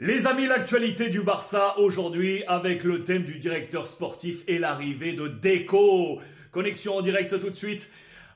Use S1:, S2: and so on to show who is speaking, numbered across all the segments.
S1: Les amis, l'actualité du Barça aujourd'hui avec le thème du directeur sportif et l'arrivée de Deco. Connexion en direct tout de suite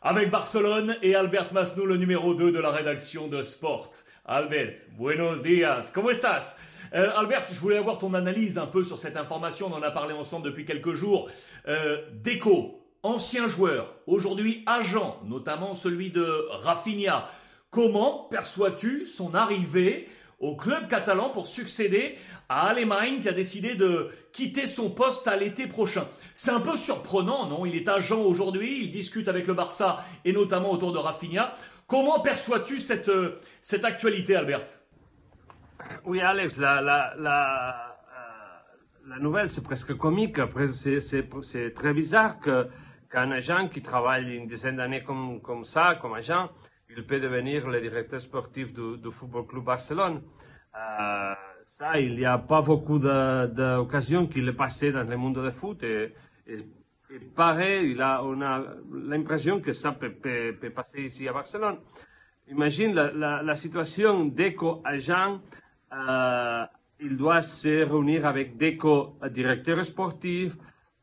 S1: avec Barcelone et Albert Masnou, le numéro 2 de la rédaction de Sport. Albert, buenos días, ¿cómo estás? Euh, Albert, je voulais avoir ton analyse un peu sur cette information, on en a parlé ensemble depuis quelques jours. Euh, Deco, ancien joueur, aujourd'hui agent, notamment celui de Rafinha. Comment perçois-tu son arrivée au club catalan pour succéder à Allemagne qui a décidé de quitter son poste à l'été prochain. C'est un peu surprenant, non? Il est agent aujourd'hui, il discute avec le Barça et notamment autour de Rafinha. Comment perçois-tu cette, euh, cette actualité, Albert?
S2: Oui, Alex, la, la, la, euh, nouvelle, c'est presque comique. C'est très bizarre qu'un agent qui travaille une dizaine d'années comme, comme ça, comme agent, il peut devenir le directeur sportif du, Football Club Barcelone. Euh, ça, il n'y a pas beaucoup d'occasions qu'il est passé dans le monde du foot. Et, pareil, il a, on a l'impression que ça peut, passer ici à Barcelone. Imagine la, situation d'Eco-agent. Euh, il doit se réunir avec Deco, directeur sportif,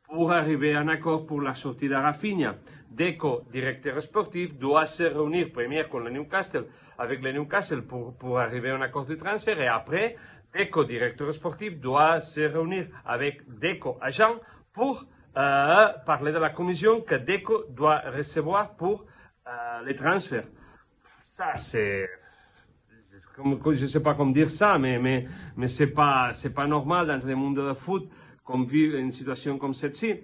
S2: pour arriver à un accord pour la sortie de Rafinha. Deco, directeur sportif, doit se réunir première avec le Newcastle, avec le Newcastle pour, pour arriver à un accord de transfert et après, Deco, directeur sportif, doit se réunir avec Deco, agent, pour euh, parler de la commission que Deco doit recevoir pour euh, les transferts. Ça, c'est je ne sais pas comment dire ça, mais, mais, mais ce n'est pas, pas normal dans le monde de foot qu'on vit une situation comme celle-ci.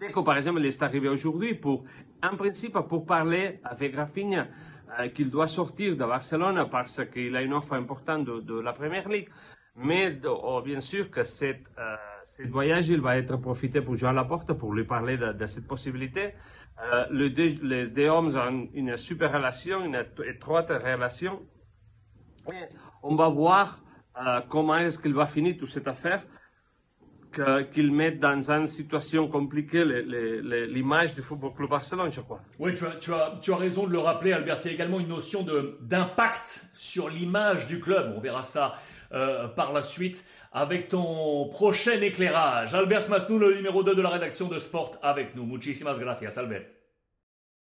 S2: Deco, par exemple, il est arrivé aujourd'hui pour, en principe, pour parler avec Rafinha, euh, qu'il doit sortir de Barcelone parce qu'il a une offre importante de, la Première Ligue. Mais oh, bien sûr que cette, euh, ce voyage, il va être profité pour jouer à la porte, pour lui parler de, cette possibilité. Euh, les deux hommes ont une super relation, une étroite relation. Et on va voir comment est-ce qu'il va finir toute cette affaire qu'il met dans une situation compliquée l'image du Football Club Barcelone, je crois.
S1: Oui, tu as, tu, as, tu as raison de le rappeler, Albert. Il y a également une notion d'impact sur l'image du club. On verra ça euh, par la suite avec ton prochain éclairage. Albert Masnou, le numéro 2 de la rédaction de Sport, avec nous. Muchísimas gracias, Albert.